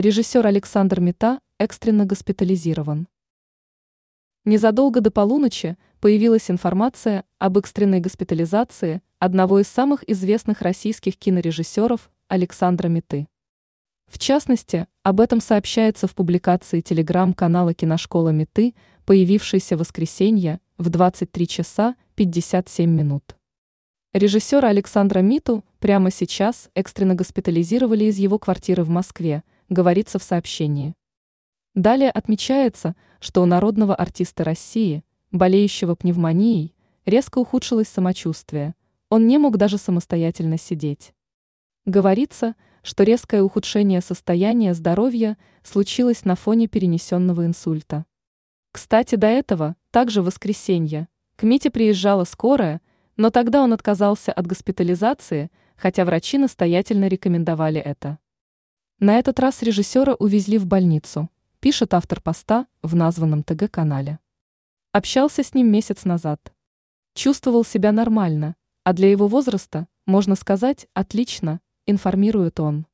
Режиссер Александр Мета экстренно госпитализирован. Незадолго до полуночи появилась информация об экстренной госпитализации одного из самых известных российских кинорежиссеров Александра Меты. В частности, об этом сообщается в публикации телеграм-канала «Киношкола Меты», появившейся в воскресенье в 23 часа 57 минут. Режиссера Александра Миту прямо сейчас экстренно госпитализировали из его квартиры в Москве, говорится в сообщении. Далее отмечается, что у народного артиста России, болеющего пневмонией, резко ухудшилось самочувствие, он не мог даже самостоятельно сидеть. Говорится, что резкое ухудшение состояния здоровья случилось на фоне перенесенного инсульта. Кстати, до этого, также в воскресенье, к Мите приезжала скорая, но тогда он отказался от госпитализации, хотя врачи настоятельно рекомендовали это. На этот раз режиссера увезли в больницу, пишет автор поста в названном ТГ-канале. Общался с ним месяц назад. Чувствовал себя нормально, а для его возраста, можно сказать, отлично, информирует он.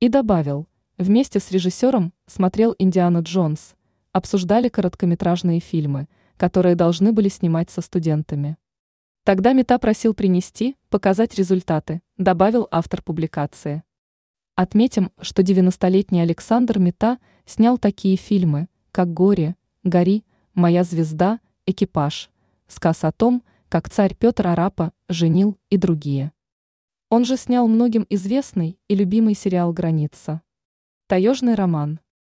И добавил, вместе с режиссером смотрел «Индиана Джонс», обсуждали короткометражные фильмы, которые должны были снимать со студентами. Тогда Мета просил принести, показать результаты, добавил автор публикации. Отметим, что 90-летний Александр Мета снял такие фильмы, как «Горе», «Гори», «Моя звезда», «Экипаж», сказ о том, как царь Петр Арапа женил и другие. Он же снял многим известный и любимый сериал «Граница». Таежный роман.